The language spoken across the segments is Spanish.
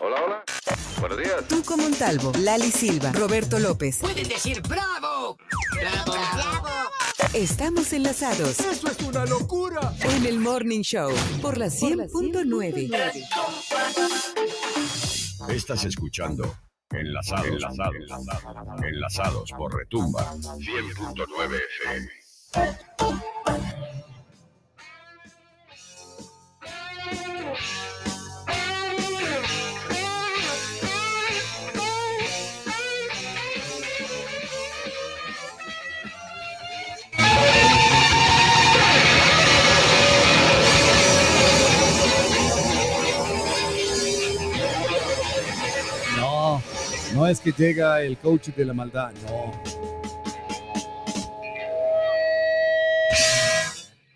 Hola, hola. Buenos días. Tuco Montalvo, Lali Silva, Roberto López. Pueden decir bravo. Bravo. Bravo. Estamos enlazados ¡Eso es una locura! en el Morning Show por la 100.9. Estás escuchando Enlazados, enlazados, enlazados, enlazados por Retumba 100.9 FM. No es que llega el coach de la maldad, no.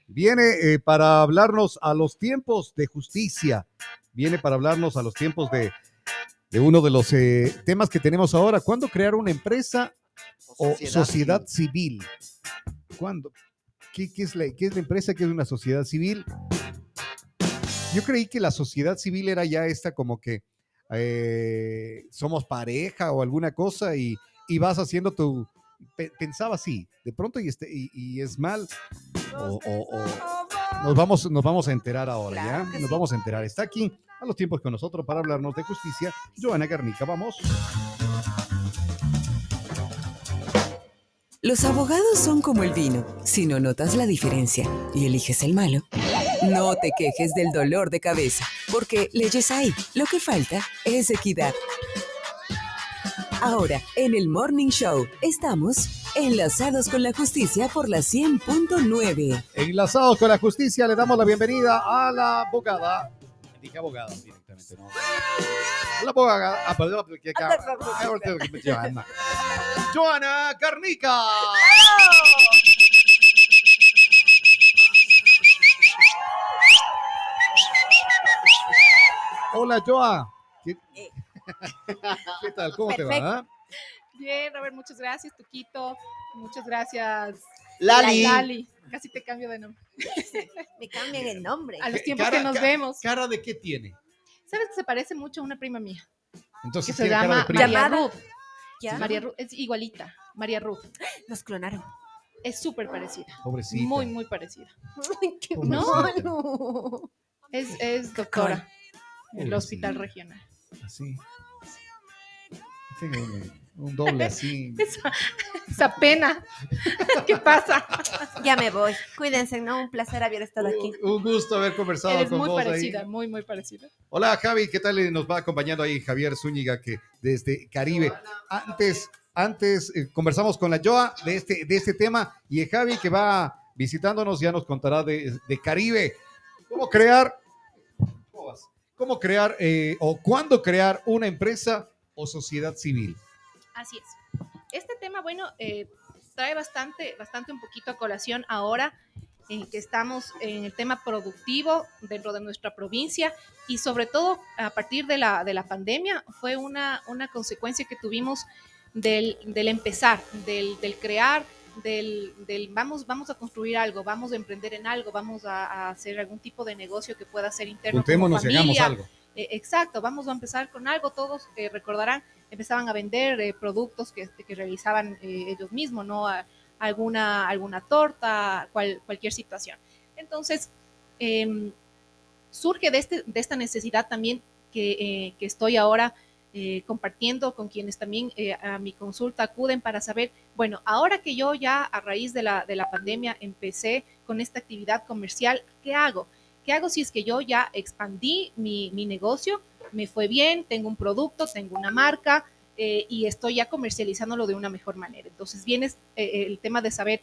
Viene eh, para hablarnos a los tiempos de justicia. Viene para hablarnos a los tiempos de, de uno de los eh, temas que tenemos ahora. ¿Cuándo crear una empresa o sociedad, civil? ¿Cuándo? ¿Qué, qué es la, ¿Qué es la empresa? ¿Qué es una sociedad civil? Yo creí que la sociedad civil era ya esta como que eh, somos pareja o alguna cosa y, y vas haciendo tu... pe- pensaba así, de pronto y, este, y, y es mal. O, o- o- nos, vamos, nos vamos a enterar ahora, Claro ¿ya? Nos sí. vamos a enterar. Está aquí a los tiempos con nosotros para hablarnos de justicia. Joana Garnica, vamos. Los abogados son como el vino. Si no notas la diferencia y eliges el malo, no te quejes del dolor de cabeza, porque leyes hay. Lo que falta es equidad. Ahora, en el Morning Show, estamos enlazados con la justicia por la 100.9. Enlazados con la justicia, le damos la bienvenida a la abogada. Dije abogada directamente, ¿no? La abogada. Ah, perdón, porque acá- Joana. Joana Hola, Joa. ¿Qué, ¿Qué tal? ¿Cómo te va? ah? Bien, Robert, muchas gracias, Tuquito. Muchas gracias, Lali. Lali. Casi te cambio de nombre. Me cambian el nombre. A los ¿Qué- tiempos cara- que nos ca- vemos. ¿Cara de qué tiene? ¿Sabes que se parece mucho a una prima mía? Entonces Que se llama. María. Ruth. Ya. María Ruth es igualita. María Ruth. Nos clonaron. Es súper parecida. Pobrecita. Muy, muy parecida. Ay, qué Pobrecita. malo. Es, es doctora el hospital regional. Así. Un, un doble así. Esa, esa pena. ¿Qué pasa? Ya me voy. Cuídense, ¿no? Un placer haber estado aquí. Un, un gusto haber conversado Eres con muy vos ahí. parecida, muy, muy parecida. Hola Javi, ¿qué tal? Nos va acompañando ahí Javier Zúñiga que desde Caribe. Antes, antes eh, conversamos con la Joa de este, de este tema y Javi que va visitándonos ya nos contará de, de Caribe. ¿Cómo crear? ¿Cómo crear eh, o cuándo crear una empresa o sociedad civil? Así es. Este tema, bueno, eh, trae bastante, bastante un poquito a colación ahora en que estamos en el tema productivo dentro de nuestra provincia y sobre todo a partir de la, de la pandemia fue una, una consecuencia que tuvimos del, del empezar, del, del crear, del, del vamos, vamos a construir algo, vamos a emprender en algo, vamos a, a hacer algún tipo de negocio que pueda ser interno. Juntémonos y hagamos familia, algo. eh, exacto, vamos a empezar con algo. Todos eh, recordarán, empezaban a vender eh, productos que, que realizaban eh, ellos mismos, ¿no? A- alguna, alguna torta, cual- cualquier situación. Entonces, em, surge de, este, de esta necesidad también que, que estoy ahora eh, compartiendo con quienes también eh, a mi consulta acuden para saber, bueno, ahora que yo ya a raíz de la, de la pandemia empecé con esta actividad comercial, ¿qué hago? ¿Qué hago si es que yo ya expandí mi, mi negocio? Me fue bien, tengo un producto, tengo una marca eh, y estoy ya comercializándolo de una mejor manera. Entonces viene el tema de saber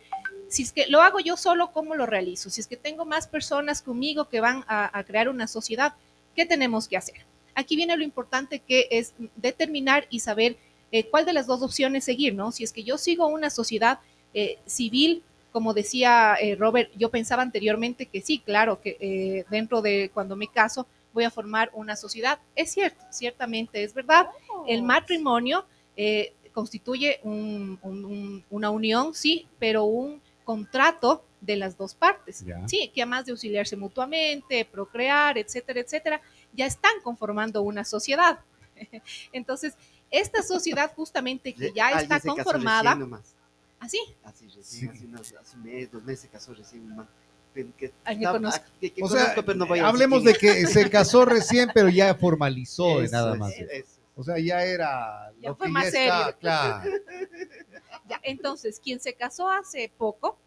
si es que lo hago yo solo, ¿cómo lo realizo? Si es que tengo más personas conmigo que van a, a crear una sociedad, ¿qué tenemos que hacer? Aquí viene lo importante que es determinar y saber eh, cuál de las dos opciones seguir, ¿no? Si es que yo sigo una sociedad eh, civil, como decía eh, Robert, yo pensaba anteriormente que sí, claro, que eh, dentro de cuando me caso voy a formar una sociedad. Es cierto, ciertamente es verdad. El matrimonio eh, constituye un- un- un- una unión, sí, pero un contrato de las dos partes, sí, que además de auxiliarse mutuamente, procrear, etcétera, etcétera, ya están conformando una sociedad. Entonces, esta sociedad justamente que ya Ah, está se casó conformada, recién nomás. así, Así recién, Sí. hace, unos- hace un mes, dos meses se casó recién un que, que está- conozco. ah, que- que O sea, conozco, pero no voy a decir hablemos de que se casó recién, pero ya formalizó es. nada Eso más. eso. O sea, ya era Ya lo fue que más ya está, serio. claro. ya, entonces, quien se casó hace poco,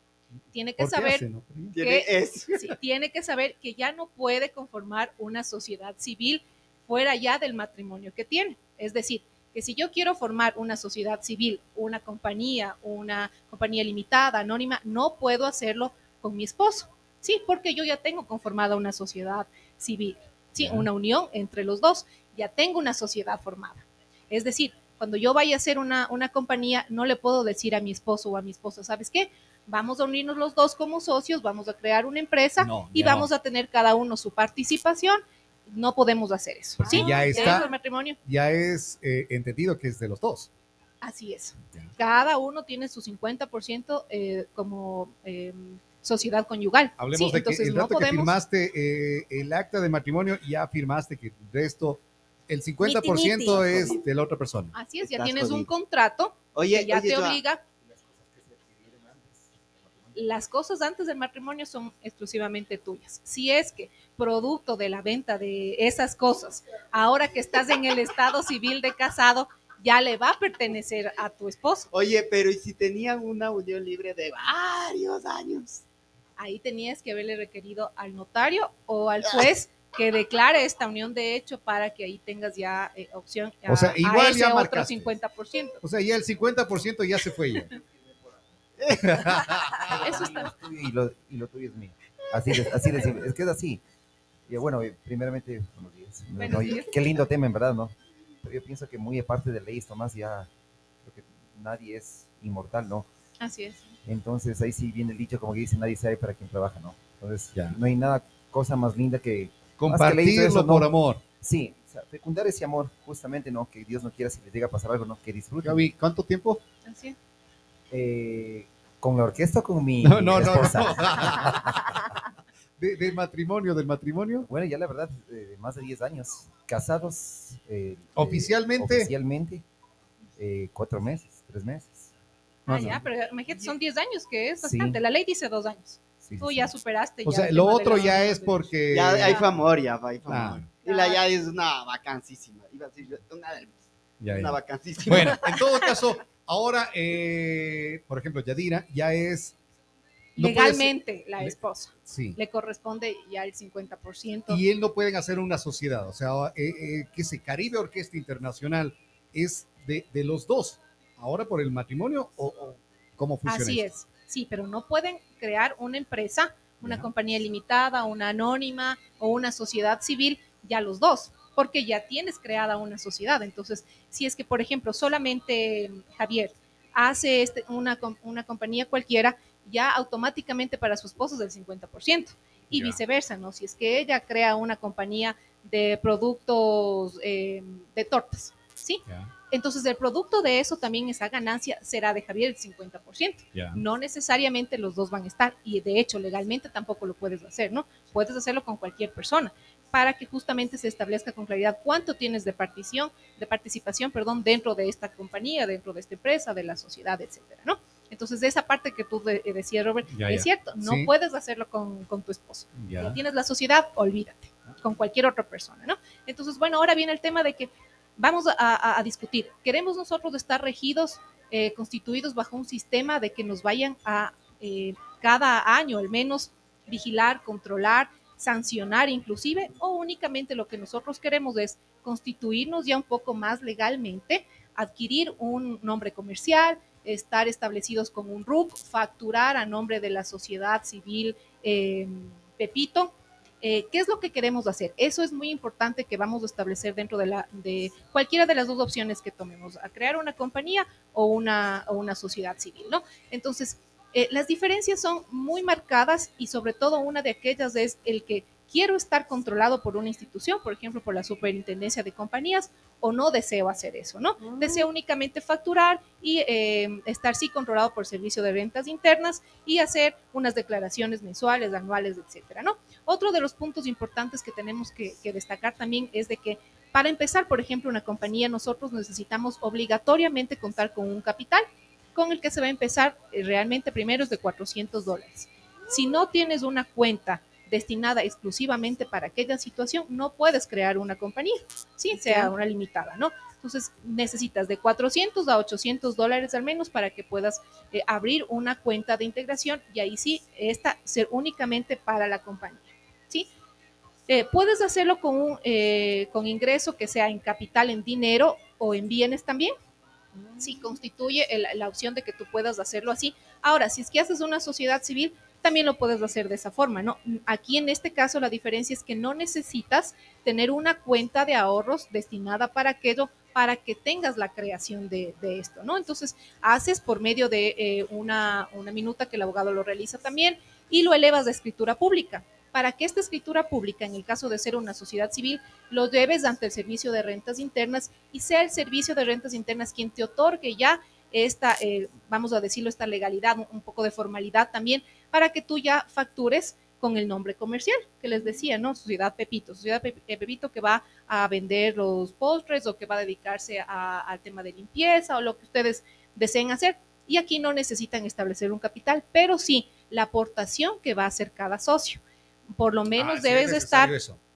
tiene que ¿Por qué saber hace, no? Tiene que- sí, tiene que saber que ya no puede conformar una sociedad civil fuera ya del matrimonio que tiene. Es decir, que si yo quiero formar una sociedad civil, una compañía, una compañía limitada, anónima, no puedo hacerlo con mi esposo. Sí, porque yo ya tengo conformada una sociedad civil, sí, una unión entre los dos, ya tengo una sociedad formada. Es decir, cuando yo vaya a hacer una, una compañía, no le puedo decir a mi esposo o a mi esposa, ¿sabes qué? Vamos a unirnos los dos como socios, vamos a crear una empresa No, y vamos a tener cada uno su participación. No podemos hacer eso. Porque ¿sí? ya está- del matrimonio, Ya es eh, entendido que es de los dos. así es. Ya. Cada uno tiene su 50% eh, como eh, sociedad conyugal. Hablemos Sí, de que el no rato que podemos- firmaste eh, el acta de matrimonio, ya firmaste que el resto, el 50% Miti, es de la otra persona. Así es, ya Estás tienes un contrato Oye, que ya oye, te obliga. Las cosas antes del matrimonio son exclusivamente tuyas. Si es que producto de la venta de esas cosas, ahora que estás en el estado civil de casado, ya le va a pertenecer a tu esposo. Oye, pero ¿y si tenían una unión libre de varios años? Ahí tenías que haberle requerido al notario o al juez que declare esta unión de hecho para que ahí tengas ya eh, opción a, O sea, a igual ese ya otro marcaste. 50%. O sea, ya el 50% ya se fue ya. Eso está. y lo, y lo tuyo es mío. Así de, así de simple. Es que es así. Y bueno, eh, primeramente, buenos días. No, Buenos no, días. Qué lindo tema, en verdad, ¿no? Pero yo pienso que muy aparte de leyes, Tomás, ya creo que nadie es inmortal, ¿no? Así es. Entonces ahí sí viene el dicho, como que dice, nadie sabe para quién trabaja, ¿no? Entonces Ya. no hay nada, cosa más linda que, Compartirlo eso, ¿no? por amor. sí, o sea, fecundar ese amor, justamente, ¿no? Que Dios no quiera si les llega a pasar algo, ¿no? Que disfruten. Gaby, ¿cuánto tiempo? Así es. Eh, ¿Con la orquesta o con mi No, no, no. esposa? no. De- del matrimonio, del matrimonio. Bueno, ya la verdad, eh, más de 10 años. Casados. eh, eh, Oficialmente. oficialmente, eh, cuatro meses, tres meses. Ah, Más ya, pero imagínate, son 10 años, que es Sí. bastante. La ley dice dos años. Sí, Tú sí. ya superaste. O ya sea, lo otro ya es porque... Ya ahí fue amor, ya ahí fue Ah. Y la ya es una vacancísima. Iba a decir una, una vacancísima. Bueno, en todo caso, ahora, eh, por ejemplo, Yadira ya es... no puede ser- Legalmente, la le- esposa. Sí. Le corresponde ya el 50%. Y él no pueden hacer una sociedad. O sea, eh, eh, que ese Caribe Orquesta Internacional es de, de los dos. Ahora por el matrimonio o, o cómo funciona Así esto? es. Sí, pero no pueden crear una empresa, una Ya. compañía limitada, una anónima o una sociedad civil, ya los dos, porque ya tienes creada una sociedad. Entonces, si es que, por ejemplo, solamente mm, Javier hace este, una, una compañía cualquiera, ya automáticamente para su esposo es del 50%. Y viceversa, ¿no? Si es que ella crea una compañía de productos eh, de tortas, ¿sí? Entonces, el producto de eso también, esa ganancia, será de Javier el 50% ya. no necesariamente los dos van a estar y de hecho legalmente tampoco lo puedes hacer, ¿no? Puedes hacerlo con cualquier persona para que justamente se establezca con claridad cuánto tienes de partición, de participación, perdón, dentro de esta compañía, dentro de esta empresa, de la sociedad, etcétera, ¿no? Entonces, esa parte que tú de- decías, Robert, Ya, es ya. cierto, no Sí. puedes hacerlo con, con tu esposo. ya. Si tienes la sociedad, olvídate, con cualquier otra persona, ¿no? Entonces, bueno, ahora viene el tema de que vamos a, a- a discutir, ¿queremos nosotros estar regidos, eh, constituidos bajo un sistema de que nos vayan a eh, cada año al menos vigilar, controlar, sancionar inclusive, o únicamente lo que nosotros queremos es constituirnos ya un poco más legalmente, adquirir un nombre comercial, estar establecidos con un RUC, facturar a nombre de la sociedad civil eh, Pepito. Eh, ¿Qué es lo que queremos hacer? Eso es muy importante que vamos a establecer dentro de, de cualquiera de las dos opciones que tomemos, a crear una compañía o una, o una sociedad civil, ¿no? Entonces, eh, las diferencias son muy marcadas y sobre todo una de aquellas es el que quiero estar controlado por una institución, por ejemplo, por la superintendencia de compañías, o no deseo hacer eso, ¿no? Deseo únicamente facturar y eh, estar sí controlado por servicio de rentas internas y hacer unas declaraciones mensuales, anuales, etcétera, ¿no? Otro de los puntos importantes que tenemos que, que destacar también es de que para empezar, por ejemplo, una compañía, nosotros necesitamos obligatoriamente contar con un capital con el que se va a empezar eh, realmente primero es de 400 dólares. Si no tienes una cuenta destinada exclusivamente para aquella situación, no puedes crear una compañía, sí, sea una limitada, ¿no? Entonces necesitas de 400 a 800 dólares al menos para que puedas eh, abrir una cuenta de integración y ahí sí, esta ser únicamente para la compañía, ¿sí? Eh, puedes hacerlo con, un, eh, con ingreso que sea en capital, en dinero o en bienes también. Sí, constituye el- la opción de que tú puedas hacerlo así. Ahora, si es que haces una sociedad civil, también lo puedes hacer de esa forma, ¿no? Aquí en este caso la diferencia es que no necesitas tener una cuenta de ahorros destinada para aquello, para que tengas la creación de, de esto, ¿no? Entonces, haces por medio de eh, una, una minuta que el abogado lo realiza también y lo elevas de escritura pública. Para que esta escritura pública, en el caso de ser una sociedad civil, lo debes ante el servicio de rentas internas y sea el servicio de rentas internas quien te otorgue ya esta, eh, vamos a decirlo, esta legalidad, un, poco de formalidad también, para que tú ya factures con el nombre comercial que les decía, ¿no? Sociedad Pepito, Sociedad eh, Pepito que va a vender los postres o que va a dedicarse al tema de limpieza o lo que ustedes deseen hacer. Y aquí no necesitan establecer un capital, pero sí la aportación que va a hacer cada socio. Por lo menos Ah, sí es debes de estar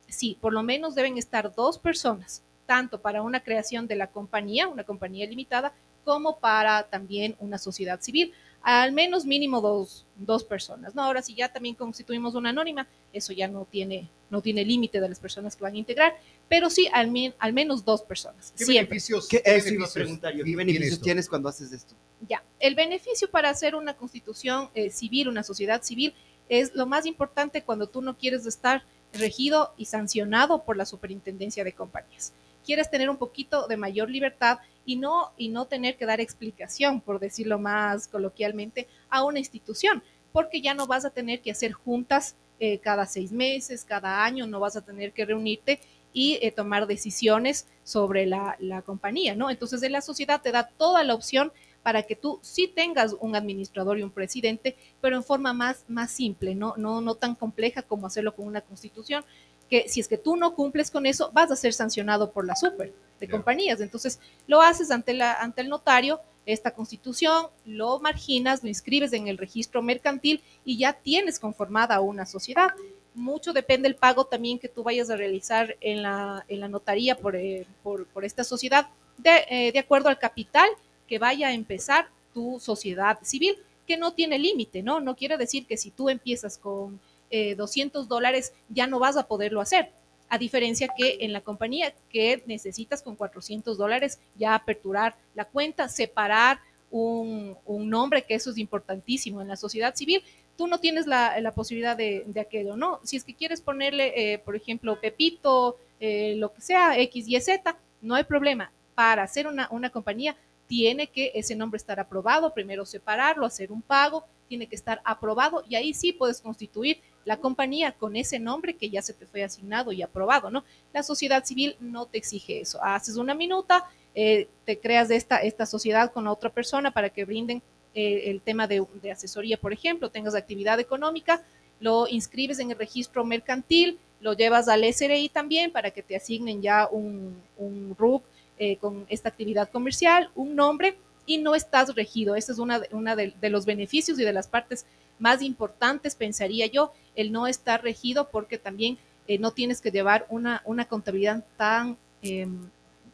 sí, por lo menos deben estar dos personas, tanto para una creación de la compañía, una compañía limitada, como para también una sociedad civil. Al menos mínimo dos, dos personas. ¿no? Ahora, si ya también constituimos una anónima, eso ya no tiene, no tiene límite de las personas que van a integrar, pero sí al, men- al menos dos personas. ¿Qué Siempre. beneficios, ¿Qué, qué beneficios preguntar yo. ¿Qué beneficios esto? tienes cuando haces esto? Ya, el beneficio para hacer una constitución eh, civil, una sociedad civil, es lo más importante cuando tú no quieres estar regido y sancionado por la superintendencia de compañías. Quieres tener un poquito de mayor libertad y no, y no tener que dar explicación, por decirlo más coloquialmente, a una institución, porque ya no vas a tener que hacer juntas eh, cada seis meses, cada año, no vas a tener que reunirte y eh, tomar decisiones sobre la, la compañía, ¿no? Entonces, en la sociedad te da toda la opción para que tú sí tengas un administrador y un presidente, pero en forma más, más simple, ¿no? No, no tan compleja como hacerlo con una constitución, que si es que tú no cumples con eso, vas a ser sancionado por la super de compañías. Entonces, lo haces ante, la, ante el notario, esta constitución, lo marginas, lo inscribes en el registro mercantil y ya tienes conformada una sociedad. Mucho depende el pago también que tú vayas a realizar en la, en la notaría por, eh, por, por esta sociedad, de, eh, de acuerdo al capital que vaya a empezar tu sociedad civil, que no tiene límite, ¿no? No quiere decir que si tú empiezas con eh, 200 dólares ya no vas a poderlo hacer. A diferencia que en la compañía que necesitas con 400 dólares ya aperturar la cuenta, separar un, nombre, que eso es importantísimo en la sociedad civil, tú no tienes la, posibilidad de, aquello, ¿no? Si es que quieres ponerle, eh, por ejemplo, Pepito, eh, lo que sea, X, Y, Z, no hay problema. Para hacer una compañía tiene que ese nombre estar aprobado, primero separarlo, hacer un pago, tiene que estar aprobado y ahí sí puedes constituir la compañía con ese nombre que ya se te fue asignado y aprobado, ¿no? La sociedad civil no te exige eso. Haces una minuta, eh, te creas esta, esta sociedad con otra persona para que brinden eh, el tema de, de asesoría, por ejemplo, tengas actividad económica, lo inscribes en el registro mercantil, lo llevas al SRI también para que te asignen ya un, un RUC eh, con esta actividad comercial, un nombre y no estás regido. Ese es una, de- una de, de los beneficios y de las partes más importantes, pensaría yo, el no estar regido porque también eh, no tienes que llevar una, una contabilidad tan, em,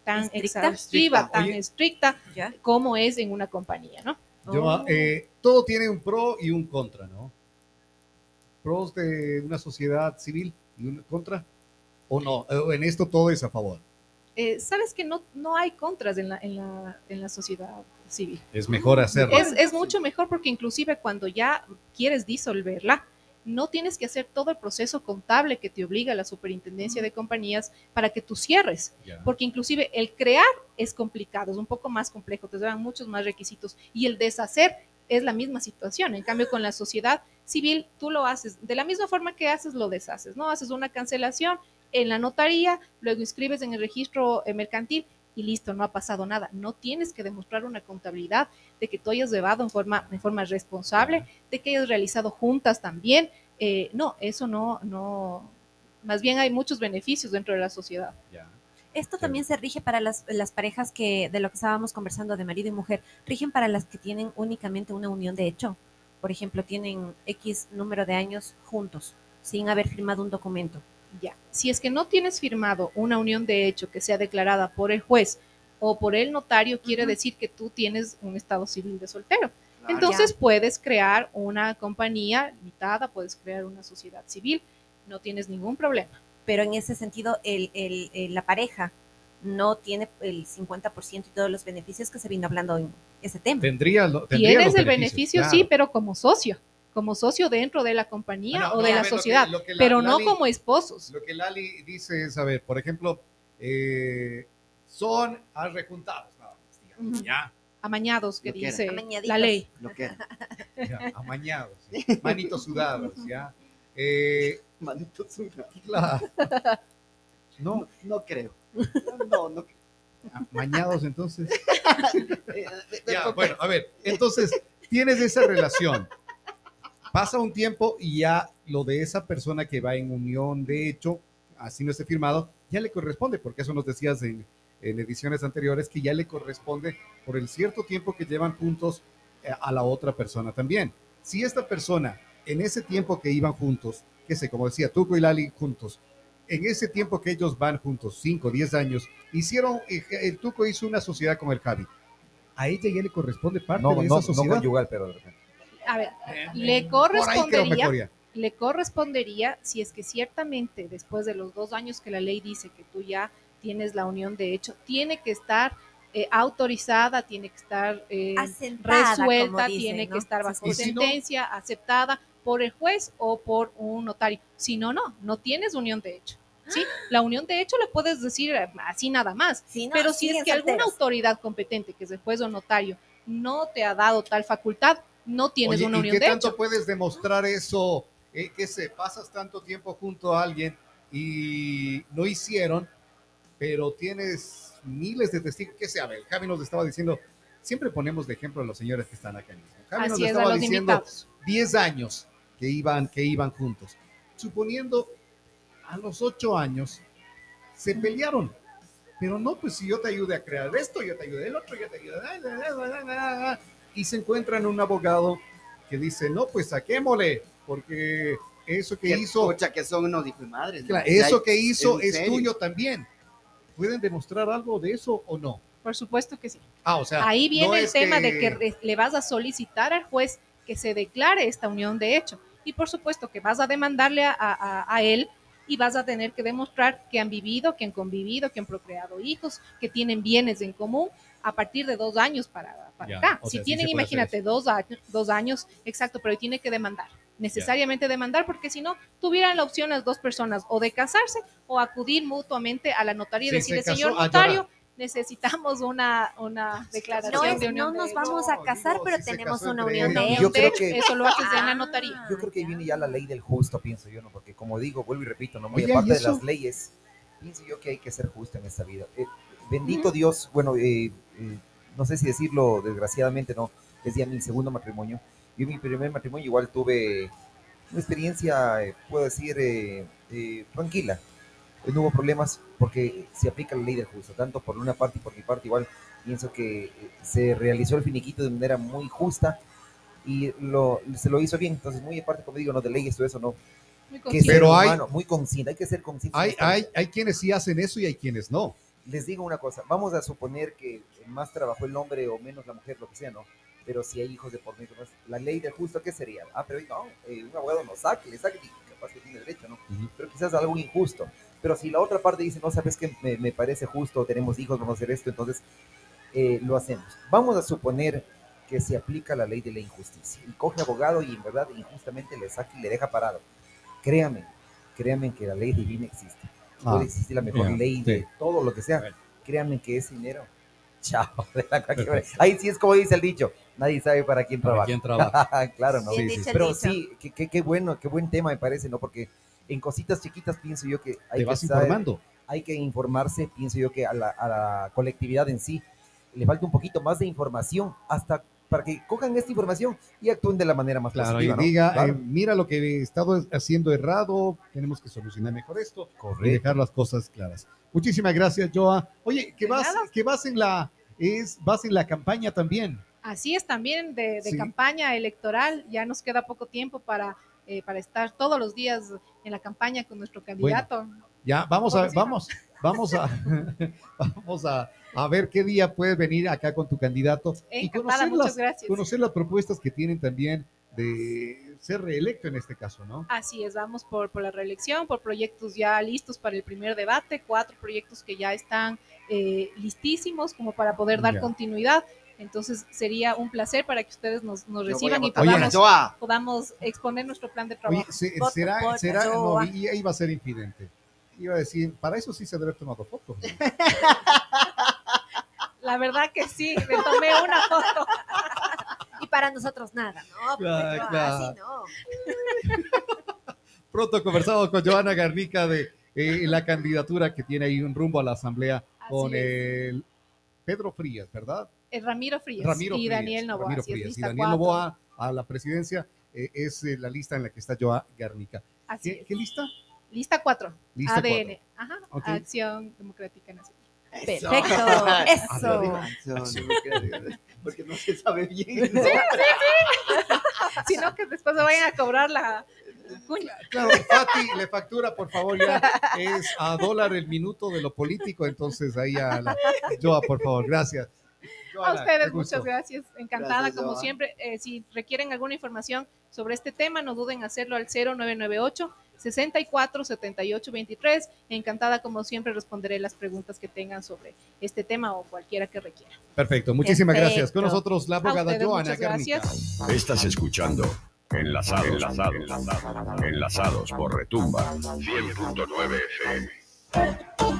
tan Estricta. exhaustiva, Estricta. tan Oye. estricta ¿Ya? como es en una compañía, ¿no? Yo, Oh. eh, todo tiene un pro y un contra, ¿no? Pros de una sociedad civil y un contra. ¿O no? ¿O en esto todo es a favor. Eh, Sabes que no, no hay contras en la, en, la, en la sociedad civil. Es mejor hacerlo. Es, es mucho mejor porque inclusive cuando ya quieres disolverla, no tienes que hacer todo el proceso contable que te obliga la superintendencia de compañías para que tú cierres, Ya. porque inclusive el crear es complicado, es un poco más complejo, te dan muchos más requisitos y el deshacer es la misma situación. En cambio, con la sociedad civil, tú lo haces de la misma forma que haces, lo deshaces, ¿no? Haces una cancelación en la notaría, luego inscribes en el registro eh, mercantil y listo, no ha pasado nada. No tienes que demostrar una contabilidad de que tú hayas llevado en forma, en forma responsable, de que hayas realizado juntas también. Eh, no, eso no, no, más bien hay muchos beneficios dentro de la sociedad. Esto también se rige para las, las parejas que, de lo que estábamos conversando, de marido y mujer, rigen para las que tienen únicamente una unión de hecho. Por ejemplo, tienen X número de años juntos, sin haber firmado un documento. Ya, si es que no tienes firmado una unión de hecho que sea declarada por el juez o por el notario, quiere decir que tú tienes un estado civil de soltero. Claro. Entonces puedes crear una compañía limitada, puedes crear una sociedad civil, no tienes ningún problema. Pero en ese sentido, el, el- el- la pareja no tiene el 50% y todos los beneficios que se vino hablando en ese tema. Tendría, lo- tendría Tienes los el beneficios, beneficio, claro. sí, pero como socio, como socio dentro de la compañía Ah, no, o de no, la ver, lo que- sociedad, lo que la- pero no como esposos. Lo que Lali dice es, a ver, por ejemplo, eh, son arrejuntados, ya, Amañados, que dice Amañaditos. la ley. Lo que ya, amañados, ¿sí? manitos sudados, ya. Eh, Manito suyo. claro. No, No, no creo. No, no. amañados entonces. Eh, Ya, bueno, a ver, entonces tienes esa relación. Pasa un tiempo y ya lo de esa persona que va en unión de hecho, así no esté firmado, ya le corresponde, porque eso nos decías en, en ediciones anteriores, que ya le corresponde por el cierto tiempo que llevan juntos eh, a la otra persona también. Si esta persona, en ese tiempo que iban juntos, que sé, como decía, Tuco y Lali juntos, en ese tiempo que ellos van juntos, 5, 10 años, hicieron, eh, el Tuco hizo una sociedad con el Javi. A ella ya le corresponde parte No, de no, esa no sociedad. conyugal, pero de repente. A ver, le correspondería le correspondería si es que ciertamente después de los dos años que la ley dice que tú ya tienes la unión de hecho, tiene que estar eh, autorizada, tiene que estar eh, Asentada, resuelta, dicen, tiene ¿no? que estar bajo Y si no- sentencia, aceptada por el juez o por un notario. Si no, no, no tienes unión de hecho. ¿sí? La unión de hecho le puedes decir eh, así nada más, Sí, no, pero si es que alguna autoridad competente, que es el juez o notario, no te ha dado tal facultad, no tienes Oye, una ¿y unión qué de tanto hecho. puedes demostrar eso? Eh, que se pasas tanto tiempo junto a alguien y no hicieron, pero tienes miles de testigos. ¿Qué se sabe? Javi nos estaba diciendo, siempre ponemos de ejemplo a los señores que están acá mismo. Javi nos Así es, a estaba diciendo invitados. 10 años que iban, que iban juntos. Suponiendo a los 8 años se pelearon. Pero no, pues si yo te ayude a crear esto, yo te ayude el otro, yo te ayude. Y se encuentran un abogado que dice, no, pues saquémosle, porque eso que Que hizo, Pucha, que son unos madres. ¿no? claro, eso que hizo es serio. tuyo también. ¿Pueden demostrar algo de eso o no? Por supuesto que sí. Ah, o sea, Ahí viene no el tema de que le vas a solicitar al juez que se declare esta unión de hecho. Y por supuesto que vas a demandarle a, a- a él y vas a tener que demostrar que han vivido, que han convivido, que han procreado hijos, que tienen bienes en común a partir de dos años para, para Ya, acá. o si sea, sí tienen, hacer imagínate, dos años, dos años, exacto, pero tiene que demandar. Necesariamente demandar, porque si no, tuvieran la opción las dos personas o de casarse o acudir mutuamente a la notaría y Si decirle, se señor a notario, necesitamos una, una declaración No, es- de unión no nos vamos a No, casar, digo, pero si tenemos una entre unión de hecho, que- eso lo haces ya en la Ah. notaría. Yo creo que viene ya la ley del justo, pienso yo, ¿no? Porque como digo, vuelvo y repito, ¿no? Muy Oye, aparte ¿y de las leyes, pienso yo que hay que ser justo en esta vida. Eh, bendito Dios, bueno, eh, eh, no sé si decirlo desgraciadamente, no, es ya mi segundo matrimonio. Yo en mi primer matrimonio igual tuve una experiencia, eh, puedo decir, eh, eh, tranquila. No hubo problemas porque se aplica la ley del justo, tanto por una parte y por mi parte igual. Pienso que se realizó el finiquito de manera muy justa y lo, se lo hizo bien. Entonces, muy aparte, como digo, no de leyes, todo eso no. Muy Que. Pero hay- humano, muy consciente, hay que ser consciente. hay, hay, hay quienes sí hacen eso y hay quienes no. Les digo una cosa, vamos a suponer que más trabajó el hombre o menos la mujer, lo que sea, ¿no? Pero si hay hijos de por medio, la ley del justo, ¿qué sería? Ah, pero no, eh, un abogado no saque, le saque, capaz que tiene derecho, ¿no? Ujú. Pero quizás algo injusto. Pero si la otra parte dice, no, sabes que me, me parece justo, tenemos hijos, vamos a hacer esto, entonces eh, lo hacemos. Vamos a suponer que se aplica la ley de la injusticia y coge abogado y en verdad injustamente le saca y le deja parado. Créame, créanme que la ley divina existe. Ah, Puede existir la mejor ley de sí. todo lo que sea. Créanme que ese dinero, chao. Ahí sí es como dice el dicho, Nadie sabe para quién ¿Para trabaja. quién trabaja? claro, ¿no? Sí, sí, sí. Pero sí, qué, qué- qué bueno, qué buen tema me parece, ¿no? Porque en cositas chiquitas pienso yo que hay Te que vas saber- informando. hay que informarse, pienso yo que a la, a la colectividad en sí le falta un poquito más de información hasta para que cojan esta información y actúen de la manera más Claro, positiva, y ¿no? diga, Claro. eh, mira lo que he estado haciendo errado, tenemos que solucionar mejor esto y Correcto. dejar las cosas claras. Muchísimas gracias, Joa. Oye, que vas, nada. que vas en la, es, vas en la campaña también. Así es también de, de Sí. campaña electoral. Ya nos queda poco tiempo para, eh, para estar todos los días en la campaña con nuestro candidato. Ya, vamos a, vamos, vamos a, vamos a, a ver qué día puedes venir acá con tu candidato y conocer las, conocer las propuestas que tienen también de ser reelecto en este caso, ¿no? Así es, vamos por, por la reelección, por proyectos ya listos para el primer debate, cuatro proyectos que ya están eh, listísimos como para poder dar Ya. continuidad. Entonces sería un placer para que ustedes nos, nos reciban y Oye, podamos, podamos exponer nuestro plan de Oye, trabajo. se- será, será, no, y- iba a ser infidente. Iba a decir, para eso sí se debe haber tomado fotos. ¿no? La verdad que sí, me tomé una foto. Y para nosotros nada, ¿no? Claro, yo claro. así no. Pronto conversamos con Joana Garnica de eh, la candidatura que tiene ahí un rumbo a la asamblea Así con es. el Pedro Frías, ¿verdad? Eh, Ramiro Frías Ramiro y Frías, Daniel Novoa. Ramiro así es, Frías. Y Daniel cuatro. Novoa a la presidencia eh, es eh, la lista en la que está Joa Garnica. Así ¿Qué, es. qué lista? Lista 4. Lista ADN. Ajá. Acción Democrática Nacional. Perfecto. Eso. Porque no se sabe bien. Sino que después me vayan a cobrar la. Claro, Fati le factura, por favor, ya es a dólar el minuto de lo político, entonces ahí a la Joa, por favor, gracias. A ustedes, muchas gracias. Encantada, Gracias, como Joa. siempre. Eh, si requieren alguna información sobre este tema, no duden en hacerlo al 0998 64 78 23. Encantada, como siempre, responderé las preguntas que tengan sobre este tema o cualquiera que requiera. Perfecto, muchísimas gracias. Con nosotros la abogada ustedes, Joana muchas Garnica. gracias. Estás escuchando Enlazados, enlazados, enlazados, enlazados por Retumba 100.9 FM.